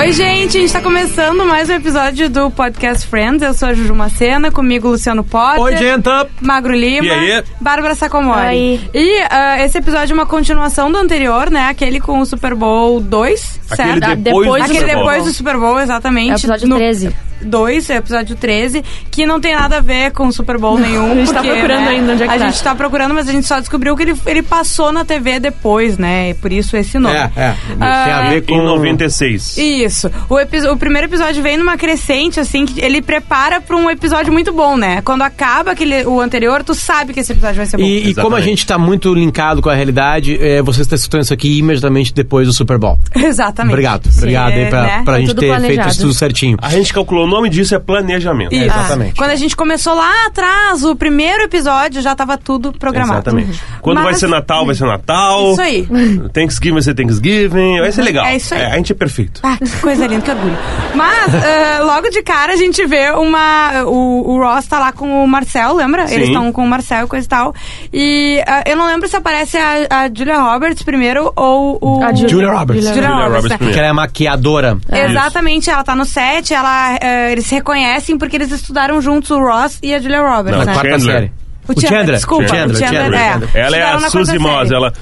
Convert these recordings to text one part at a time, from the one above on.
Oi, gente, a gente tá começando mais um episódio do Podcast Friends. Eu sou a Juju Macena, comigo Luciano Potter. Oi, gente! Magro Lima. E aí? Bárbara Sacomori. Oi. E ah, esse episódio é uma continuação do anterior, né? Aquele com o Super Bowl 2, Aquele certo? depois, Depois do Aquele Super Bowl. depois do Super Bowl, exatamente. É o episódio No- 13. 2, episódio 13, que não tem nada a ver com Super Bowl nenhum. a gente tá porque, procurando né, ainda onde é que A tá. gente tá procurando, mas a gente só descobriu que ele, ele passou na TV depois, né? E por isso esse nome. É, é. Ah, Tem a ver com... Em 96. Isso. O, epi- o primeiro episódio vem numa crescente, assim, que ele prepara pra um episódio muito bom, né? Quando acaba aquele, o anterior, tu sabe que esse episódio vai ser bom. E, e como a gente tá muito linkado com a realidade, é, você está escutando isso aqui imediatamente depois do Super Bowl. Exatamente. Obrigado. Sim, Obrigado aí pra, né? pra gente tudo ter feito planejado. isso tudo certinho. A gente calculou o nome disso é planejamento. Isso. Exatamente. Quando a gente começou lá atrás, o primeiro episódio já tava tudo programado. Exatamente. Quando Mas- vai ser Natal, vai ser Natal. Isso aí. Thanksgiving vai ser Thanksgiving. Vai ser legal. É isso aí. a gente é perfeito. Ah, coisa linda, que orgulho. Mas, ah, logo de cara, a gente vê uma. O, o Ross tá lá com o Marcel, lembra? Sim. Eles estão com o Marcel e coisa e tal. E ah, eu não lembro se aparece a, a Julia Roberts primeiro ou o. A Julia- Julia Roberts. Julia, Julia Roberts. Roberts né? primeiro. Que ela é maquiadora. Exatamente, ela tá no set, ela, eh, eles se reconhecem porque eles estudaram juntos o Ross e a Julia Roberts, Não, né? Quarta série. O Chandler, desculpa, Chandler, o Chandler, Chandler, é. Ela é a Suzy Moss. série. Ela.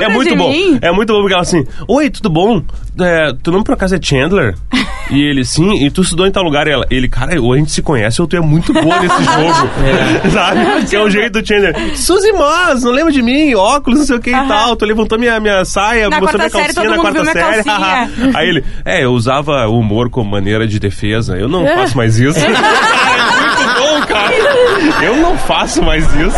É, é muito bom. mim? É muito bom porque ela assim: Oi, tudo bom? É, tu nome por acaso é Chandler? e ele, sim, e tu estudou em tal lugar? E ela, ele, cara, ou a gente se conhece ou tu é muito boa nesse jogo. Sabe? Que é o jeito do Chandler. Suzy Moss, não lembra de mim? Óculos, não sei o que e tal. Tu levantou minha, minha saia, Na mostrou minha série, calcinha todo na quarta série. Aí ele, é, eu usava o humor como maneira de defesa. Eu não faço mais isso. É cara. Eu não faço mais isso.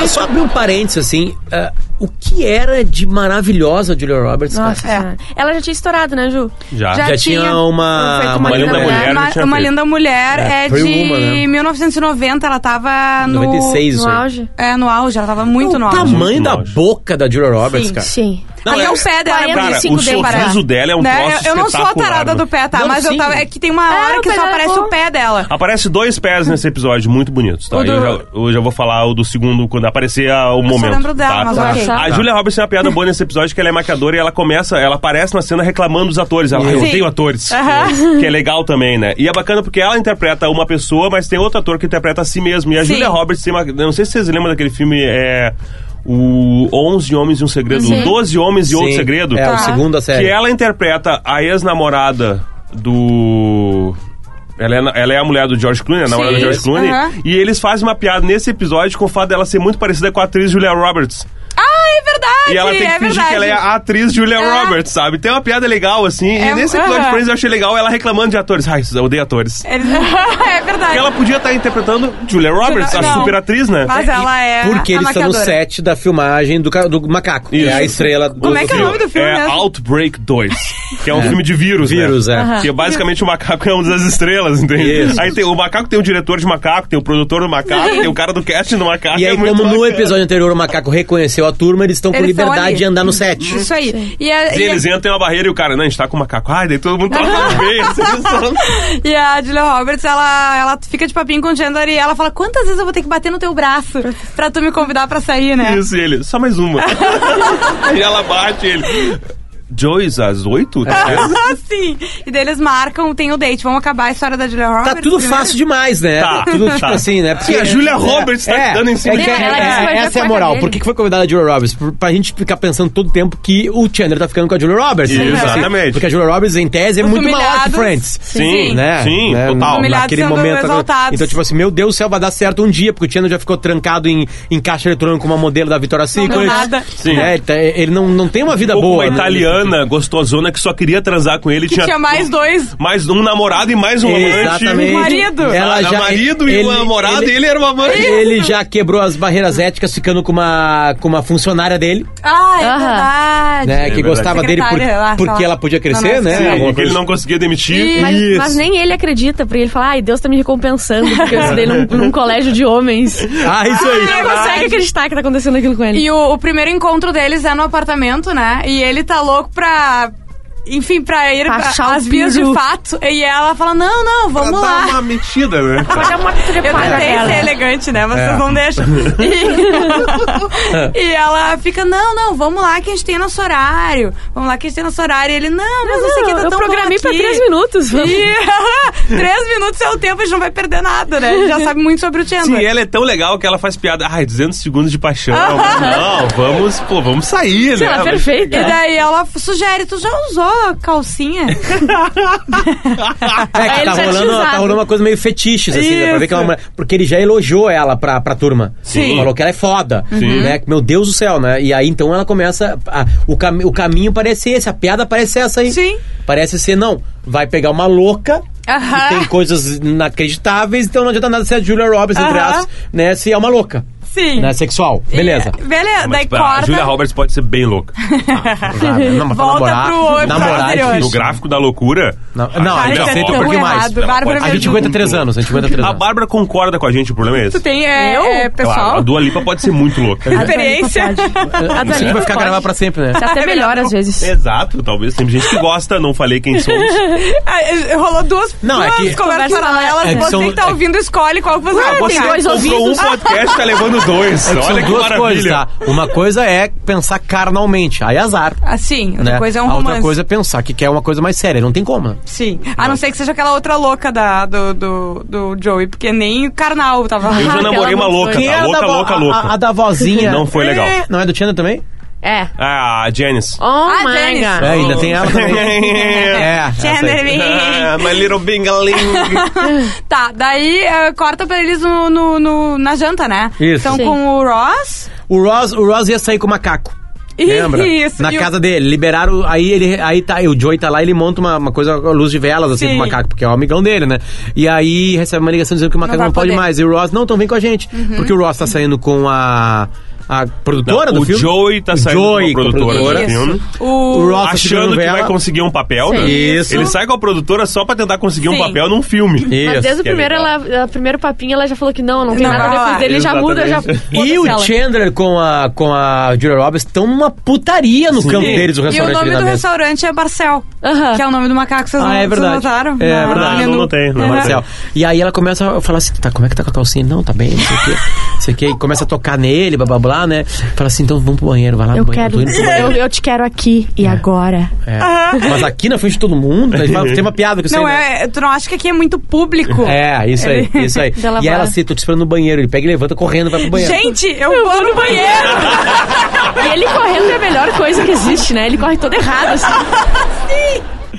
Só, só abrir um parênteses, assim, ah, o que era de maravilhosa a Julia Roberts? cara? Nossa senhora. Ela já tinha estourado, né, Ju? Já. Já tinha uma- Feito uma linda mulher, Uma, já tinha uma feito. linda mulher É, é, foi de uma, né? 1990, ela tava no... 96, isso No auge. É, no auge, ela tava muito o no auge. tamanho Muito da boca da Julia Roberts, Sim, cara. Sim. Não, Aí é- é o pé dela, é Cara, o 45 dele para- sorriso dela é um né? troço Eu, eu não sou a tarada né? do pé, tá? Não, mas eu tava, é que tem uma É, hora o que só é aparece o pé dela. Aparece dois pés nesse episódio muito bonitos, tá? O do- Eu, já, eu já vou falar o do segundo quando aparecer a- o momento. lembro dela, tá? mas Tá. ok. A Julia Roberts tem uma piada boa nesse episódio que ela é maquiadora e ela começa, ela aparece na cena reclamando dos atores. Ela, "Ah, eu odeio atores. Que é legal também, né? E é bacana porque ela interpreta uma pessoa, mas tem outro ator que interpreta a si mesmo. E a. Julia Roberts tem uma. eu Não sei se vocês lembram daquele filme. É, o 11 Homens e um Segredo, Sim. o 12 Homens e outro Sim, segredo. É, Tá. o segundo da série. Que ela interpreta a ex-namorada do. Ela é, ela é a mulher do George Clooney, a namorada do George Clooney. aham. E eles fazem uma piada nesse episódio com o fato dela ser muito parecida com a atriz Julia Roberts. É verdade! E ela tem que é fingir verdade. que ela é a atriz Julia É. Roberts, sabe? Tem uma piada legal, assim. É, e nesse episódio de aham. Friends eu achei legal ela reclamando de atores. Ai, eu odeio atores. Eles- é verdade. Porque ela podia estar interpretando Julia Roberts, a Não. super atriz, né? Mas ela é Porque a eles estão no set da filmagem do, do macaco. Que é a estrela do Como é que é o nome do filme É mesmo? Outbreak 2, que é um filme de vírus, Vírus, né? é. Que basicamente o macaco é uma das estrelas, entende? Isso. Aí tem, o macaco tem o diretor de macaco, tem o produtor do macaco, tem o cara do casting do macaco. E aí, é muito como no episódio anterior o macaco reconheceu a turma, eles estão com Eles liberdade de andar no set. Isso aí. E a, E e a- eles entram, tem uma barreira e o cara, não, a gente tá com macaco. Ai, daí todo mundo troca no meio. assim, só- E a Julia Roberts, ela, ela fica de papinho com o Chandler e ela fala: Quantas vezes eu vou ter que bater no teu braço pra tu me convidar pra sair, né? Isso, e ele, só mais uma. e ela bate ele. Joyce, às oito? Ah, Sim. E daí eles marcam, tem o date. Vamos acabar a história da Julia Roberts. Tá tudo primeiro? fácil demais, né? Tá, tudo tipo tá. assim, né? Porque a Julia Roberts tá é, dando em cima é que-? Ela é, ver Essa é a moral. cueca Por que foi convidada a Julia Roberts? Por, pra gente ficar pensando todo tempo que o Chandler tá ficando com a Julia Roberts. Isso, Assim, exatamente. Porque a Julia Roberts, em tese, é Os muito maior que. Friends. Sim, né? sim, Né? total. Naquele momento. exaltados. Então, tipo assim, meu Deus do céu, vai dar certo um dia, porque o Chandler já ficou trancado em, em caixa eletrônica com uma modelo da Victoria's deu Secret. nada. Sim. Né? Ele tá- Ele não, não tem uma vida boa. uma gostosona que só queria transar com ele. Que tinha mais dois. mais um namorado e mais um amante. Exatamente. marido. Ela já, marido e ele- uma namorada ele- e ele era uma amante. Ele já quebrou as barreiras éticas ficando com uma, com uma funcionária dele, Ah, é verdade. né? que verdade. gostava dele por- lá, porque ela podia crescer, Não, não, né? sim. Que ele não conseguia demitir. E- Mas, mas nem ele acredita, porque ele fala, ai, Deus tá me recompensando, porque eu estudei num, num colégio de homens. Ah, isso aí. Ele não consegue acreditar que tá acontecendo aquilo com ele. E o, o primeiro encontro deles é no apartamento, né? E ele tá louco pra enfim, pra ir Pra pra, as vias de fato. E ela fala, não, não, Pra vamos dar lá. uma metida, né? Pode dar uma Eu trepada tentei nela. ser elegante, né? Vocês É. não deixam. E, e ela fica, não, não, vamos lá que a gente tem nosso horário. Vamos lá que a gente tem nosso horário. E ele, não, mas esse aqui tá eu tão bom programei pra aqui." três minutos. E três minutos é o tempo, a gente não vai perder nada, né? A gente já sabe muito sobre o Chandler. Sim, ela é tão legal que ela faz piada. Ai, 200 segundos de paixão. Não, vamos, pô, vamos sair, né? Ela é perfeita. E daí ela sugere, tu já usou calcinha? É, que tá rolando, tá rolando uma coisa meio fetiche, assim, né? Pra ver que é uma. Porque ele já elogiou ela pra, pra turma. Sim. Falou que ela é foda. Sim. Né? Meu Deus do céu, né? E aí então ela começa. a- o, cami o caminho parece esse, a piada parece essa aí. Sim. Parece ser, não. Vai pegar uma louca. Aham. Tem coisas inacreditáveis, então não adianta nada ser a Julia Roberts, entre aspas, né? Se é uma louca. Sim. Né? Sexual. Beleza. E- beleza, Mas, daí tipo, a corta. Julia Roberts pode ser bem louca. Já, não, mas pra Volta namorar, pro episódio namorar é. No gráfico da loucura. Não, a não, a gente Julia aceita um pouquinho mais. A gente aguenta três anos, a gente aguenta três A anos. Bárbara concorda com a gente, o problema é esse. Tu tem, é, Eu? é, pessoal, Claro, a Dua Lipa pode ser muito louca. experiência. A Dua vai Lipa ficar pode. gravar pra sempre, né? Você até É melhor às vezes. Exato, talvez tem gente que gosta, não falei quem somos. Ah, Rolou duas, Não, é que- conversas Conversa paralelas. é que você são- que tá é- ouvindo, escolhe qual que você Ah, vai você comprou um podcast, tá levando dois. É Olha são que duas maravilha. coisas, tá? Uma coisa é pensar carnalmente, aí azar. Assim, outra Né? coisa é um a romance. outra coisa é pensar que quer uma coisa mais séria, não tem como. né? Sim. A não ser que seja aquela outra louca da, do, do, do Joey, porque nem o carnal tava Eu já namorei uma louca, tá? Louca, louca, a- louca. A, a da vozinha. Não foi legal. É, Não é do Chandler também? É. Ah, a Janice. Oh Ah, my Janice. É, god. ainda tem ela também. é. Ah, my little bingaling. Tá, daí eh, corta pra eles no, no- no- na janta, né? Isso. Então Sim. com o Ross. O Ross, o Ross ia sair com o macaco. Lembra? Isso. Na e o- casa dele, liberaram. Aí ele. Aí tá, o Joey tá lá ele monta uma, uma coisa, uma luz de velas, assim, Sim. pro macaco, porque é o amigão dele, né? E aí recebe uma ligação dizendo que o macaco vai não, pode poder. Uhum. mais. E o Ross, não, então vem com a gente. Porque o Ross tá saindo com a. A produtora Não, do o filme? Joey tá O saindo Joey com a produtora do Isso. filme. O, O Ross Achando que vai conseguir um papel, né? Isso. Ele sai com a produtora só pra tentar conseguir um Sim. papel num filme. Isso. Mas desde o que é primeiro, legal. ela, a primeiro papinho, ela já falou que não, não tem Não nada depois rolar. dele, já muda, já. E o. Chandler com a, com a Julia Roberts estão numa putaria no campo deles, o e o restaurante nome do mesa. restaurante é Barcel. Aham. Que é o nome do macaco, vocês, Ah, não, é verdade. notaram? É Na- verdade. Não notei, não notei. Marcel. E aí ela começa a falar assim, tá, como é que tá com a calcinha? Ele, Não, tá bem, não sei o quê. Não sei o quê. E começa a tocar nele, blá blá blá, né? Fala assim, então vamos pro banheiro, vai lá Eu no banheiro. quero. Eu, eu te quero aqui e agora. É. Mas aqui na frente de todo mundo, né? tem uma piada que eu sei, Não, né? é, tu não acha que aqui é muito público? É, isso aí, isso aí. E ela assim, tô te esperando no banheiro. Ele pega e levanta correndo, vai pro banheiro. Gente, eu, vou no banheiro! E ele correndo é a melhor coisa que existe, né? Ele corre todo errado, assim.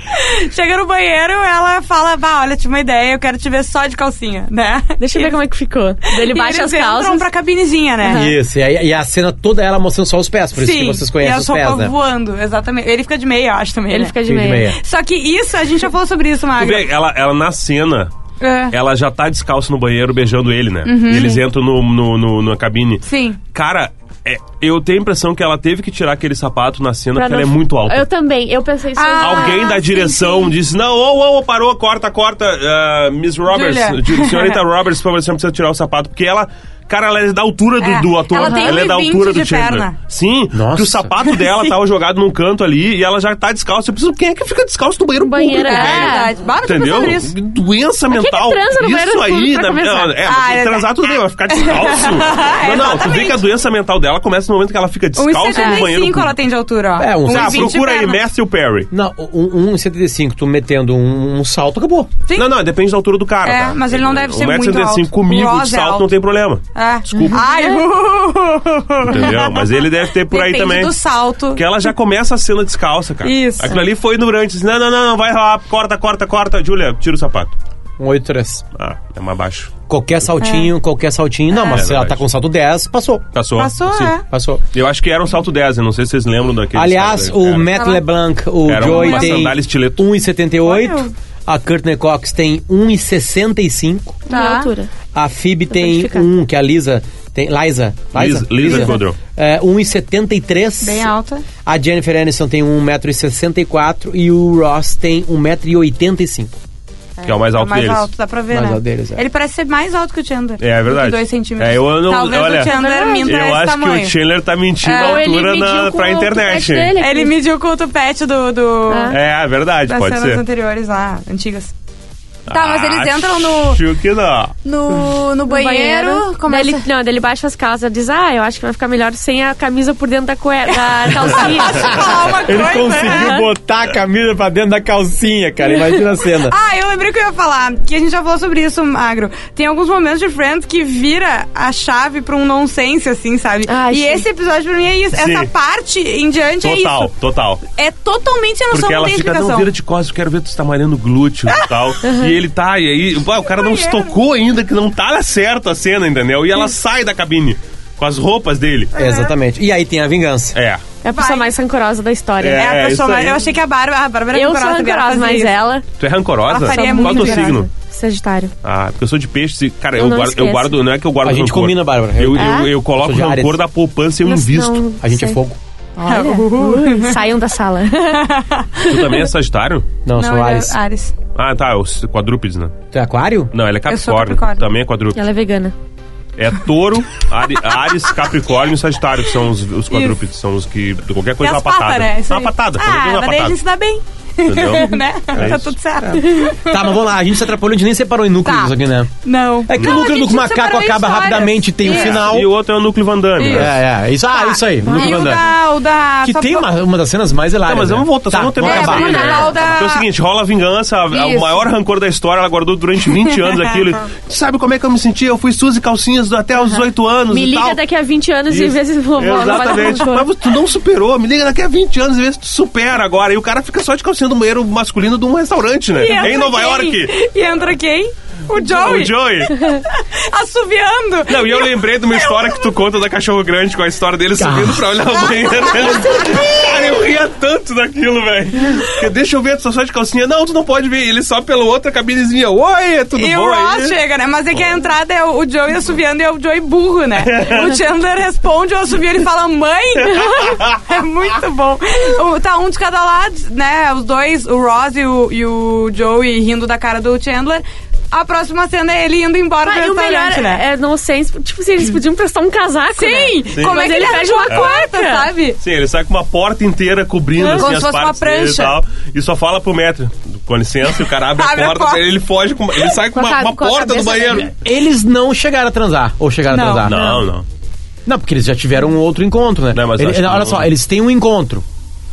Chega no banheiro, ela fala, bah, olha, tive uma ideia, eu quero te ver só de calcinha, né? Deixa eu ver como é que ficou. Daí Ele E baixa eles as calças. entram pra cabinezinha, né? Isso, e, aí, e a cena toda ela mostrando só os pés, por isso que vocês conhecem os pés, né? voando, exatamente. Ele fica de meia, eu acho também. Ele né? fica de Fica de meia. meia. Só que isso, a gente já falou sobre isso, Tu Magra. vê, ela, ela na cena, É. ela já tá descalça no banheiro beijando ele, né? Uhum. E eles entram no, no, no- na cabine. Sim. Cara, é, eu tenho a impressão que ela teve que tirar aquele sapato na cena Pra porque não- ela é muito alta. Eu também, eu pensei isso. Ah, Alguém da sim, direção sim. disse: Não, ô, ô, parou, corta, corta. ah, Miss Roberts, Julia. Ju- senhorita Roberts, por favor, você não precisa tirar o sapato. Porque ela. Cara, ela é da altura do, É, do ator. ela tem é da 1,20 altura do Chandler. perna. Sim, Nossa. que o sapato dela tava jogado num canto ali e ela já tá descalça. Eu preciso, quem é que fica descalço no banheiro Banheiro, público, é. velho? Entendeu? Doença que mental. Isso aí, na, começar? é, Ah, é. transar tudo bem, vai ficar descalço. não, não, tu vê que a doença mental dela começa no momento que ela fica descalça no banheiro 1,75 ela tem de altura, ó. É, um- Ah, 1,20 de procura aí. Matthew Perry. Não, um, um 1,75, tu metendo um, um salto, acabou. Sim. Não, não, depende da altura do cara. É, tá? mas ele não deve ser muito 1,75m alto. comigo O de é salto alto. não tem problema. É. Desculpa. Ai, uh. Entendeu? Mas ele deve ter por aí Depende também. do salto. Porque ela já começa a cena descalça, cara. Isso. Aquilo ali foi durante. Assim, não, não, não, não, vai lá, corta, corta, corta. Júlia, tira o sapato. Um 8,3. Ah, é mais baixo. Qualquer saltinho, qualquer saltinho. Não, mas É se ela verdade. tá com salto 10, passou. Passou? Passou, Sim. é. Passou. Eu acho que era um salto 10, eu não sei se vocês lembram daquele. Aliás, o Matt. LeBlanc, o Era Joey uma tem sandália estileto. 1,78. A Courtney Cox tem 1,65. Minha Tá. altura. A Phoebe tem identificar. 1, que é a Lisa tem. Liza. Liza- Liza Kudrow. É, 1,73. Bem alta. A Jennifer Aniston tem 1,64m e o Ross tem 1,85m. Que é o mais É o alto mais deles. alto, dá pra ver, Mais né? alto deles, é. Ele parece ser mais alto que o Chandler. É, é verdade. Que dois centímetros. É, eu não- Talvez olha, o Chandler É minta Eu acho tamanho. que o Chandler tá mentindo É, a altura mediu na, com pra o internet. dele. Ele mediu com o tupete do, do, Ah. É, é verdade, das pode cenas ser. anteriores lá, antigas. Tá, mas eles Acho entram no, que não. no, no banheiro, começa... Daí ele, não, ele baixa as calças diz, ah, eu acho que vai ficar melhor sem a camisa por dentro da, cue... da calcinha. falar uma Ele coisa. conseguiu botar a camisa pra dentro da calcinha, cara. Imagina a cena. Ah, eu lembrei que eu ia falar, que a gente já falou sobre isso, Magro. Tem alguns momentos de Friends que vira a chave pra um nonsense, assim, sabe? Ai, e sim. esse episódio pra mim é isso. Sim. Essa parte em diante é Total, isso. total. É totalmente sem noção, Porque não ela tem fica, explicação. não, vira de costas, eu quero ver tu está malhando glúteo e tal. E ele tá, e aí, pô, o cara não se tocou ainda, que não tá certo a cena, entendeu? E ela sai da cabine com as roupas dele. Exatamente. E aí tem a vingança. É. É a pessoa Vai. mais rancorosa da história. É, É, a pessoa isso mais- aí. Eu achei que a Bárbara, a Bárbara Eu sou rancorosa, devia rancorosa, fazer mas isso. ela... Tu é rancorosa? Ela faria Qual é o muito teu signo? Sagitário. Ah, porque eu sou de peixe, e, cara, Eu eu, não guardo, eu esqueço. guardo, não é que eu guardo A gente rancor. combina, Bárbara. Eu, eu, É? eu coloco Sou de o rancor Áries. da poupança e eu Não- invisto. não A gente é sei. fogo. Olha, saiam da sala. Tu também é sagitário? Não, Não, sou ele é Ares. Ares. Ah, tá, os quadrúpedes, né? Tu é aquário? Não, ele é Eu sou capricórnio. Capricórnio. Também é quadrúpede. Ela é vegana. É touro, Ari- Ares, Capricórnio e Sagitário, que são os, os quadrúpedes. São os que. Qualquer E coisa é as uma patada. patas, né? Isso uma aí. patada. qualquer coisa é Ah, uma mas daí a patada. gente se dá bem. Entendeu? né? É tá isso. tudo certo. Tá, mas vamos lá. A gente se atrapalhou, a gente nem separou em núcleos Tá. aqui, né? Não. É que Não, o núcleo do macaco acaba histórias. rapidamente, tem o Isso. final. E o outro é o núcleo Van Damme. Isso. né? É, é. Isso, ah, Tá. isso aí. Núcleo E Van o Damme. da, o da... Que só tem uma, uma das cenas mais hilárias. Não, mas né? vamos voltar, só Tá, vamos terminar vamos essa É, acabar. o da- Porque é o seguinte, rola a vingança, a- o maior rancor da história, ela guardou durante 20 anos aquilo. Sabe como é que eu me senti? Eu fui Suzy Calcinhas até os 18 anos Me liga daqui a 20 anos e vê se não Exatamente. Mas tu não superou. Me liga daqui a 20 anos e vê se tu supera agora. E o cara fica só de calcinha do banheiro masculino de um restaurante, né? Em Nova quem? York. E entra quem? O Joey. O Joey. Assoviando. Não, e eu lembrei de uma história que tu conta da cachorro grande com a história dele subindo pra olhar o banheiro. Cara, eu ria tanto daquilo, velho. Deixa eu ver, tu só só de calcinha. Não, tu não pode ver. Ele só pela outra cabinezinha. Oi, é tudo E bom o Ross aí? chega, né? Mas é que a entrada é o Joey assoviando e é o Joey burro, né? O Chandler responde, o assovio ele fala, mãe! é muito bom. Tá um de cada lado, né? Os dois, o Ross e o, e o Joey rindo da cara do Chandler. A próxima cena é ele indo embora Mas do o melhor restaurante, né? é não sei, tipo assim, eles podiam prestar um casaco, Sim! né? Como Mas é que ele ele pede uma a quarta, sabe? Sim, ele sai com uma porta inteira cobrindo assim, Como as se fosse uma partes dele e prancha. tal. E só fala pro metro, com licença, e o cara abre, Abre a a porta, porta. ele foge com. Ele sai com uma, uma com porta do banheiro. dele. Eles não chegaram a transar. Ou chegaram Não. a transar. Não, não. Não, porque eles já tiveram um outro encontro, né? Não, mas Ele- olha não. só, eles têm um encontro.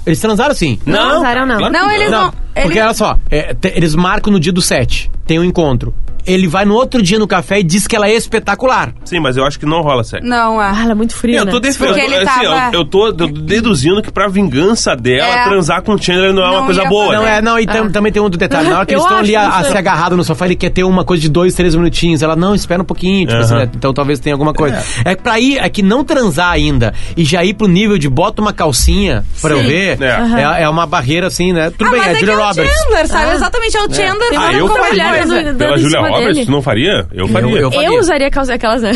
Eles transaram sim. Não, transaram, não. claro Não, eles Não, não. porque olha só, é, te- eles marcam no dia do 7, tem um encontro. Ele vai no outro dia no café e diz que ela é espetacular. Sim, mas eu acho que não rola sexo. Não, Ah, é. ela é muito fria, Eu né? tô, def- eu, tô- assim, tava- eu, eu tô deduzindo que pra vingança dela, É. transar com o Chandler não é uma Não coisa ia boa. Não, né? é, não, e tam- Ah. também tem outro detalhe. Na hora que Eu eles estão ali a, a se agarrado no sofá, ele quer ter uma coisa de dois, três minutinhos. Ela, não, espera um pouquinho, tipo Aham. assim, né? Então talvez tenha alguma coisa. É. pra ir, é que não transar ainda e já ir pro nível de bota uma calcinha pra eu Sim. ver, É. é, é uma barreira assim, né? Tudo Ah, bem, mas é é Julia é o Roberts. Chandler, sabe? Ah. Exatamente, é o Chandler. Ah, eu com a mulher Pela Julia Roberts, dele. tu não faria? Eu faria. eu- Eu usaria calça, aquelas, né?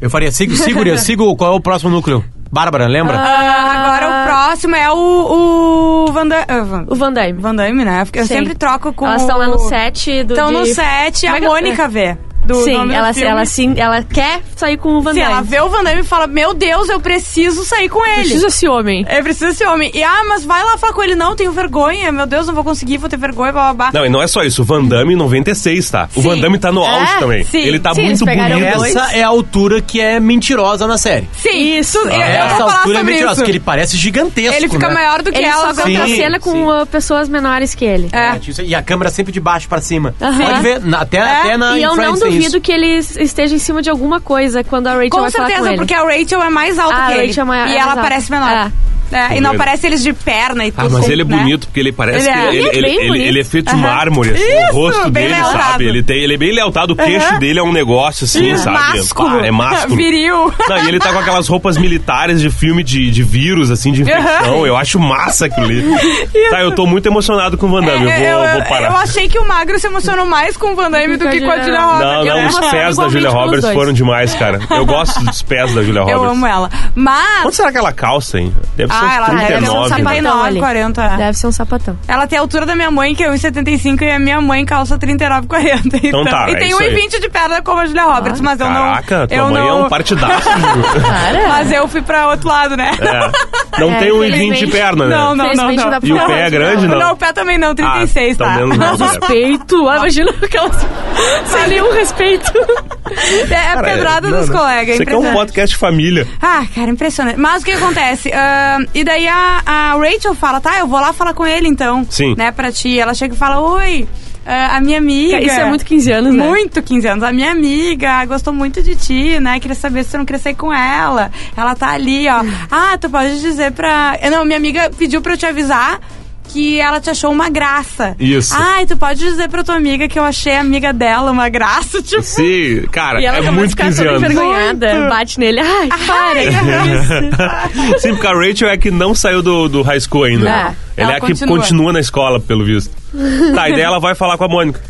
Eu faria, sigo, sigo, eu sigo qual é o próximo núcleo? Bárbara, lembra? Ah, agora o próximo é o, o Van Damme. ah, O Van Damme. Van Damme, né? Porque eu Sim. sempre troco com Elas estão lá no set do. Estão de- no set e Como a é que- Mônica vê. Do Sim, nome do ela, filme. ela, sim, ela quer sair com o Van Sim, Damme. ela vê o Van Damme e fala, meu Deus, eu preciso sair com ele. Precisa esse homem. Eu preciso desse homem. E, ah, mas vai lá falar com ele. Não, tenho vergonha. Meu Deus, não vou conseguir, vou ter vergonha, blá, blá, blá. Não, e não é só isso. O Van Damme 96, tá? O Sim. Van Damme tá no auge É, também. sim. Ele tá Sim, muito bonito. Essa é a altura que é mentirosa na série. Sim, isso. Eu, eu Essa altura é mentirosa, porque ele parece gigantesco, Ele fica né? maior do que Ele ela. só Sim, contracena com sim. uh, pessoas menores que ele. É. E a câmera sempre de baixo pra cima. Pode ver, na- até, até na E eu não duvido que ele esteja em cima de alguma coisa quando a Rachel Com vai falar com certeza, ele. porque a Rachel é mais alta Ah, que a ele. Rachel é maior- e é ela mais alta. parece menor. É, e não Ele- parece eles de perna e tudo. Ah, mas ele é né? bonito, porque ele parece Ele é- que ele, Ele é ele, ele- bonito. ele é feito de Aham. mármore, assim, Isso, o rosto bem dele, lealtado. sabe? Ele, tem, ele é bem lealtado, o queixo Aham. dele é um negócio, assim, Isso, sabe? másculo. Pá, é másculo. Viril. Não, e ele tá com aquelas roupas militares de filme de, de vírus, assim, de infecção. Eu acho massa aquilo ali. Tá, eu tô muito emocionado com o Van Damme. É, eu vou, eu, vou parar. eu achei que o Magro se emocionou mais com o Van Damme do que com a Julia Roberts. Não, não, os pés da Julia Roberts foram demais, cara. Eu gosto dos pés da Julia Roberts. Eu amo ela. Mas... Onde será que ela calça, hein? Deve ser Ah, ela deve ter uns 39, né? 39, ali. 40. Deve ser um sapatão. Ela tem a altura da minha mãe, que é 1,75, e a minha mãe calça 39, 40. Então, tá, e é tem isso aí. 1,20 de perna como a Julia Roberts, mas eu não. Caraca, tua eu mãe não, é um partidaço. Mas eu fui pra outro lado, né? É. Não É, tem 1,20 de perna, né? Não, não, não. Não. E o pé é de grande, não? Não, o pé também não, 36, Ah, tá? então menos mal, né? Respeito. Ah, imagina aquelas. Sem nenhum respeito. É a Cara, pedrada não, dos não. colegas, Isso aqui é um podcast família. Ah, cara, impressionante. Mas o que acontece? Ah, e daí a, a Rachel fala, tá, eu vou lá falar com ele então. Sim. Né, pra ti. Ela chega e fala, oi, ah, a minha amiga... Isso é muito 15 anos, né? Muito 15 anos. A minha amiga gostou muito de ti, né? Queria saber se você não queria sair com ela. Ela tá ali, ó. Ah, tu pode dizer pra... Não, minha amiga pediu pra eu te avisar que ela te achou uma graça. Isso. Ai, tu pode dizer pra tua amiga que eu achei a amiga dela uma graça, tipo... Sim, cara, E ela é muito ficar 15 toda anos. envergonhada. Bate nele. Ai, para. Sim, porque a Rachel é que não saiu do, do high school ainda. É, ela, ela é a que continua. continua na escola, pelo visto. Tá, e daí ela vai falar com a Mônica.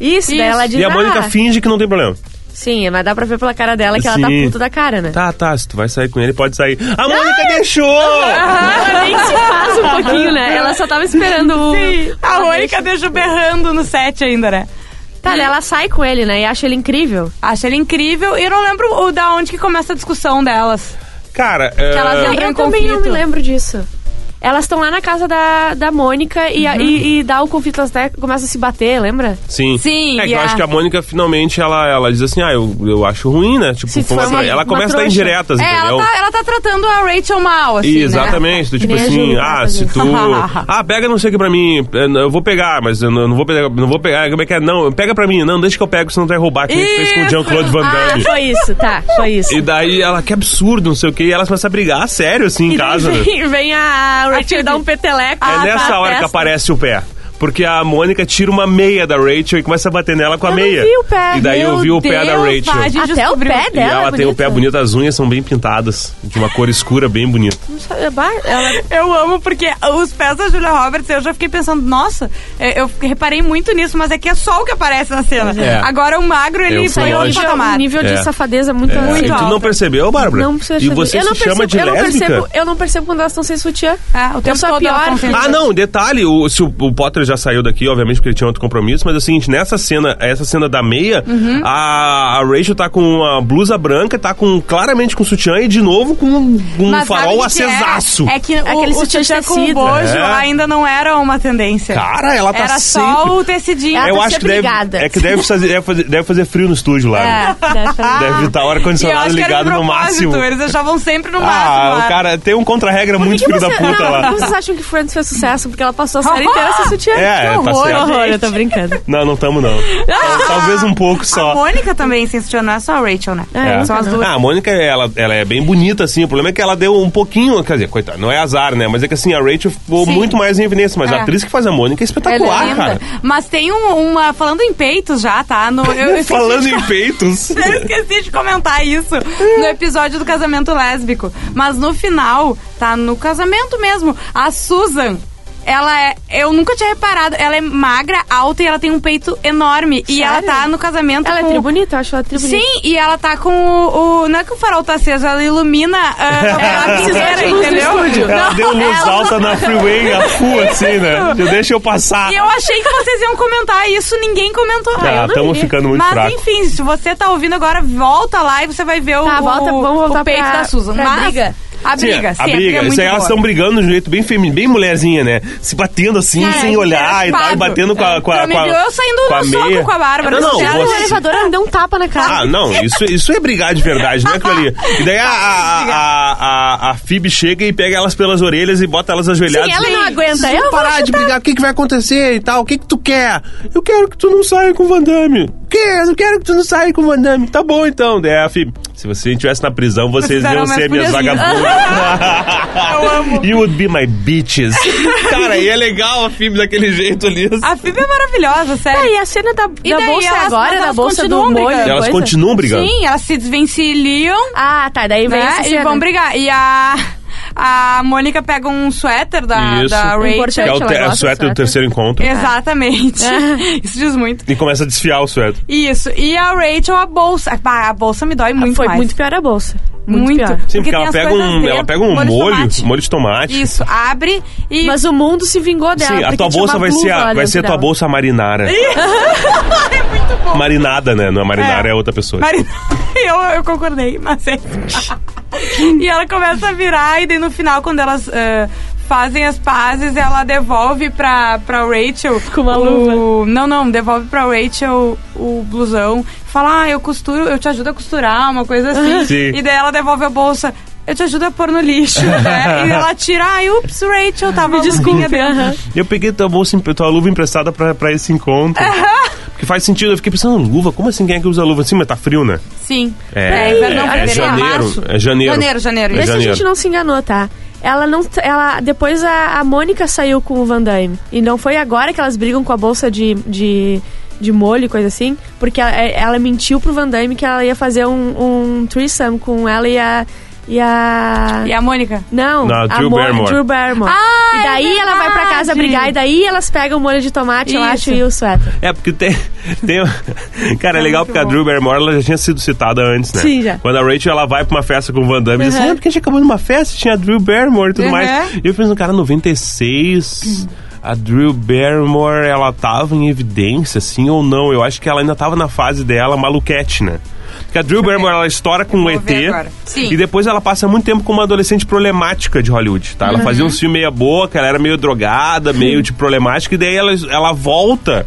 Isso, daí Isso. ela diz. E a Mônica ah, finge que não tem problema. Sim, mas dá pra ver pela cara dela que ela tá Sim. puta da cara, né? Tá, tá, se tu vai sair com ele, pode sair. A Mônica deixou! Ela nem se um pouquinho, né? Ela só tava esperando o. Sim, a Ela Mônica deixa berrando no set ainda, né? Tá, daí ela sai com ele, né? E acha ele incrível. Acho ele incrível e eu não lembro o, da onde que começa a discussão delas. Cara, elas é... entram eu em também não me lembro disso. Elas estão lá na casa da, da Mônica e, a- e, e dá o conflito, elas até começam a se bater, lembra? Sim. Sim, É que eu a- acho que a Mônica finalmente ela, ela diz assim: ah, eu, eu acho ruim, né? Tipo, essa- uma- ela uma começa a dar indiretas, É, entendeu? ela tá, ela tá tratando a Rachel mal, assim, né? Exatamente, do tipo a assim, ah, se isso. tu. ah, pega não sei o que pra mim. Eu vou pegar, mas eu não vou pegar. Não vou pegar. Como é que é? Não, pega pra mim. Não, deixa que eu pego, senão tu vai roubar. Que nem tu fez com o. Jean-Claude Van Ah, Damme. foi isso, tá, foi isso. E daí ela, que absurdo, não sei o que, e elas começam a brigar sério, assim, em E casa. né? vem, vem a Rachel dar um peteleco. É na nessa hora que testa. aparece o pé. Porque a Mônica tira uma meia da Rachel e começa a bater nela com a Eu meia. vi o pé. E daí eu Meu vi o pé da Deus, Rachel. Até o pé E dela ela é tem o pé bonito. as unhas são bem pintadas, de uma cor escura bem bonita. Eu amo porque os pés da Julia Roberts, eu já fiquei pensando, nossa, é, eu reparei muito nisso, mas é que é só o que aparece na cena. É. Agora o magro, ele Eu foi em outro patamar. um nível É. de safadeza muito, É. muito e tu alto. não percebeu, Bárbara? Não precisa E você eu se não chama percebo, de eu não lésbica? percebo, eu não percebo quando elas estão sem sutiã. É, o tempo eu sou a pior. Ah, não, detalhe, o, se o, o Potter já saiu daqui, obviamente, porque ele tinha outro compromisso, mas é o seguinte, nessa cena, essa cena da meia, Uhum. a, a Rachel tá com uma blusa branca, tá com claramente com sutiã e de novo com um, um farol o é? acesaço. É que Aquele o, o sutiã de sutiã com o bojo É. ainda não era uma tendência. Cara, ela tá Era sempre... só o tecidinho. Ela Eu tá acho que deve, ligada. é que deve fazer, deve, fazer, deve fazer frio no estúdio lá. né? É. Deve fazer. Deve estar o que era de ligado no máximo. Eles deixavam sempre no Ah, máximo. o lá. cara tem um contra-regra muito filho da puta não, lá. Por que vocês acham que Friends fez sucesso? Porque ela passou a série inteira sem sutiã. É, que tá horror, certo. horror, eu tô brincando. Não, não tamo não. Tal- Talvez um pouco A só. Mônica também se não é só a Rachel, né? É. São as duas. Ah, a Mônica, ela, ela é bem bonita, assim. O problema é que ela deu um pouquinho. Quer dizer, coitada, não é azar, né? Mas é que assim, a Rachel ficou Sim. muito mais em evidência. Mas É. a atriz que faz a Mônica é Ela espetacular, é linda. cara. Mas tem um- uma. Falando em peitos já, tá? No, eu, Falando em peitos. Eu esqueci de comentar isso no episódio do casamento lésbico. Mas no final, tá no casamento mesmo. A Susan. Ela é. Eu nunca tinha reparado. Ela é magra, alta e ela tem um peito enorme. E ela Sério? tá no casamento Ela é com. tri bonita, eu acho ela tri bonita. Sim, e ela tá com o, o- Não é que o farol tá aceso, ela ilumina ah, a precisou inteira, de luz no entendeu? Ela Não, deu luz ela- alta na freeway, a full, assim, né? Deixa eu passar. E eu achei que vocês iam comentar isso, ninguém comentou. Ah, não estamos ficando muito Mas fracos. enfim, se você tá ouvindo agora, volta lá e você vai ver o, Tá, volta, o, vamos voltar o peito pra- da Susan. Mas briga. A briga, sim, a briga. é muito Isso aí elas estão brigando de um jeito bem feminino, bem mulherzinha, né? Se batendo assim, Cara, sem é olhar e tal, e batendo com a. Com a, com a eu saindo com a no soco meia. com a Bárbara. Não, não, Você- Ela no elevador, ela me deu um tapa na cara. Ah, não, isso, isso é brigar de verdade, é aquilo ali. E daí a, a, a, a, a Phoebe chega e pega elas pelas orelhas e bota elas ajoelhadas. Sim, ela não aguenta. Eu parar de chutar. brigar, o que, que vai acontecer e tal, o que, que tu quer? Eu quero que tu não saia com o Van Damme. Quê? Eu quero que tu não saia com o Van Damme. Tá bom então. Phoebe, se você estivesse na prisão, vocês Vocês iam eram ser minhas minhas vagabundas. Eu amo. You would be my bitches. Cara, e é legal a Phoebe daquele jeito ali. A Phoebe é maravilhosa, sério. Ah, e a cena da, E da daí bolsa elas- agora, mas da elas bolsa do continuam molho. brigando. E elas coisa? continuam brigando. Sim, elas se desvencilham, Ah, tá, daí vem essa né? E cena. vão brigar. E a... A Mônica pega um suéter da, Isso. da Rachel. Que é o, te- a do suéter do terceiro encontro. Exatamente. Isso diz muito. E começa a desfiar o suéter. Isso. E a Rachel, a bolsa. Ah, a bolsa me dói muito Foi mais. muito pior a bolsa. Muito Muito. pior. Sim, porque, tem ela pega, um, ela dentro, pega um molho de molho, tomate. molho de tomate. Isso, abre e. Mas o mundo se vingou dela. Sim, a porque tua bolsa vai ser, a- vai ser tua bolsa marinara. é muito bom. Marinada, né? Não é marinara, é, outra pessoa. Marina, eu, eu concordei, mas é. e ela começa a virar, e daí no final, quando elas ah, fazem as pazes, ela devolve pra, pra Rachel. Com uma o... Não, não, devolve pra Rachel o blusão. Fala, ah, eu costuro, eu te ajudo a costurar, uma coisa assim. Sim. E daí ela devolve a bolsa. Eu te ajudo a pôr no lixo, né? E ela tira, ai, ups, Rachel, tava Me desculpe. Eu peguei tua bolsa, tua luva emprestada pra, pra esse encontro. Porque faz sentido, eu fiquei pensando, luva? Como assim quem é que usa luva? Sim, mas tá frio, né? Sim. É, É, não, é, fevereiro, janeiro. É janeiro. Janeiro, janeiro. É Vê se a janeiro. gente não se enganou, tá? Ela não. Ela, depois a, a Mônica saiu com o Van Damme. E não foi agora que elas brigam com a bolsa de. de de molho e coisa assim, porque ela, ela mentiu pro Van Damme que ela ia fazer um, um threesome com ela e a. E a. E a Mônica? Não, Não, a Drew Mo- Barrymore. Briar Barrymore. Ah, e daí é ela vai pra casa brigar, e daí elas pegam o molho de tomate, eu Isso. acho, e o suéter. É, porque tem. tem Cara, é, É legal porque a bom. Drew Barrymore ela já tinha sido citada antes, né? Sim, já. Quando a Rachel ela vai pra uma festa com o Van Damme, diz assim: Uhum. ah, porque a gente acabou numa festa, tinha a Drew Barrymore e tudo Uhum. mais. E eu penso, cara, 96. A Drew Barrymore, ela tava em evidência, sim ou não? Eu acho que ela ainda tava na fase dela maluquete, né? Porque a Drew Barrymore, ela estoura com o Vou ET. E depois ela passa muito tempo como uma adolescente problemática de Hollywood, tá? Ela Uhum. fazia uns filmes meia boca, ela era meio drogada, meio de problemática, e daí ela, ela volta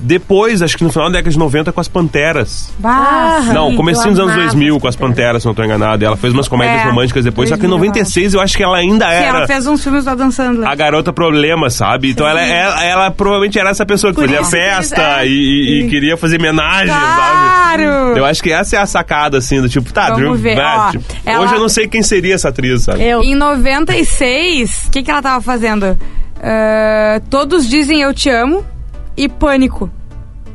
depois, acho que no final da década de 90, com as Panteras. Bah, Não, Sim, comecinho dos anos amava 2000 as com as Panteras. Se não tô enganado. Ela fez umas comédias É, românticas depois, só que em 2000, 96 eu acho que ela ainda Sim, era ela fez uns filmes do Adam Sandler. a garota problema, sabe? Então ela, ela, ela provavelmente era essa pessoa que Por fazia isso que festa é. e, e- e queria fazer homenagem, sabe? Claro! Eu acho que essa é a sacada, assim, do tipo, tá, Vamos Drew ó, tipo, ela- Hoje eu não sei quem seria essa atriz, sabe? Eu. Em 96, o que, que ela tava fazendo? Ah, Todos dizem eu te amo e pânico.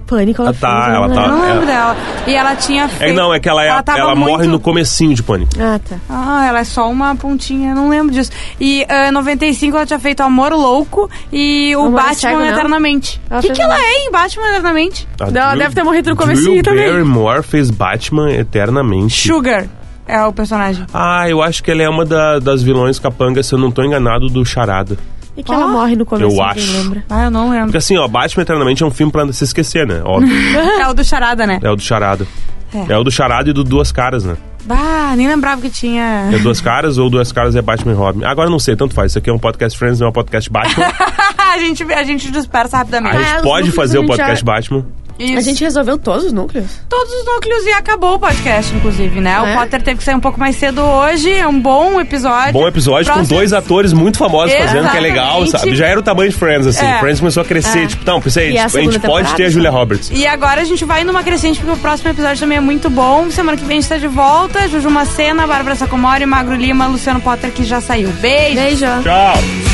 Pânico, ela Ah, tá, fez, ela não tá- Eu lembro. não lembro é. dela. E ela tinha feito. É, não, é que ela, é, ela, morre muito- no comecinho de Pânico. Ah, tá. Ah, ela é só uma pontinha, eu não lembro disso. E em 95 ela tinha feito Amor Louco e o Amor Batman Cego? Eternamente. Ela O que, que ela é em Batman Eternamente? A Ela deve ter morrido no comecinho Drew também. Barrymore fez Batman eternamente. Sugar é o personagem. Ah, eu acho que ela é uma da- das vilões capangas, se eu não tô enganado, do Charada. E que ela Ah, morre no começo, eu acho. lembra. Ah, eu não lembro. Porque assim, ó, Batman Eternamente é um filme pra se esquecer, né? Óbvio. é o do Charada, né? é o do Charada. É. É. o do Charada e do Duas Caras, né? Bah, nem lembrava que tinha. É Duas Caras ou Duas Caras é Batman e Robin? Agora eu não sei, tanto faz. Isso aqui é um podcast Friends, não é um podcast Batman. a, gente, a gente dispersa rapidamente. A Ah, gente os pode fazer a o podcast já- Batman. Isso. A gente resolveu todos os núcleos? Todos os núcleos e acabou o podcast, inclusive, né? É? O Potter teve que sair um pouco mais cedo hoje. É um bom episódio. Bom episódio com Próximo- dois atores muito famosos fazendo, que é legal, Exatamente. sabe? Já era o tamanho de Friends, assim. É. Friends começou a crescer, É. tipo, não, pensei, E a tipo, a gente segunda pode ter a? Julia Roberts. E agora a gente vai numa crescente, porque o próximo episódio também é muito bom. Semana que vem a gente tá de volta. Juju Macena, Bárbara Sacomori, Magro Lima, Luciano Potter, que já saiu. Beijo! Beijo. Tchau!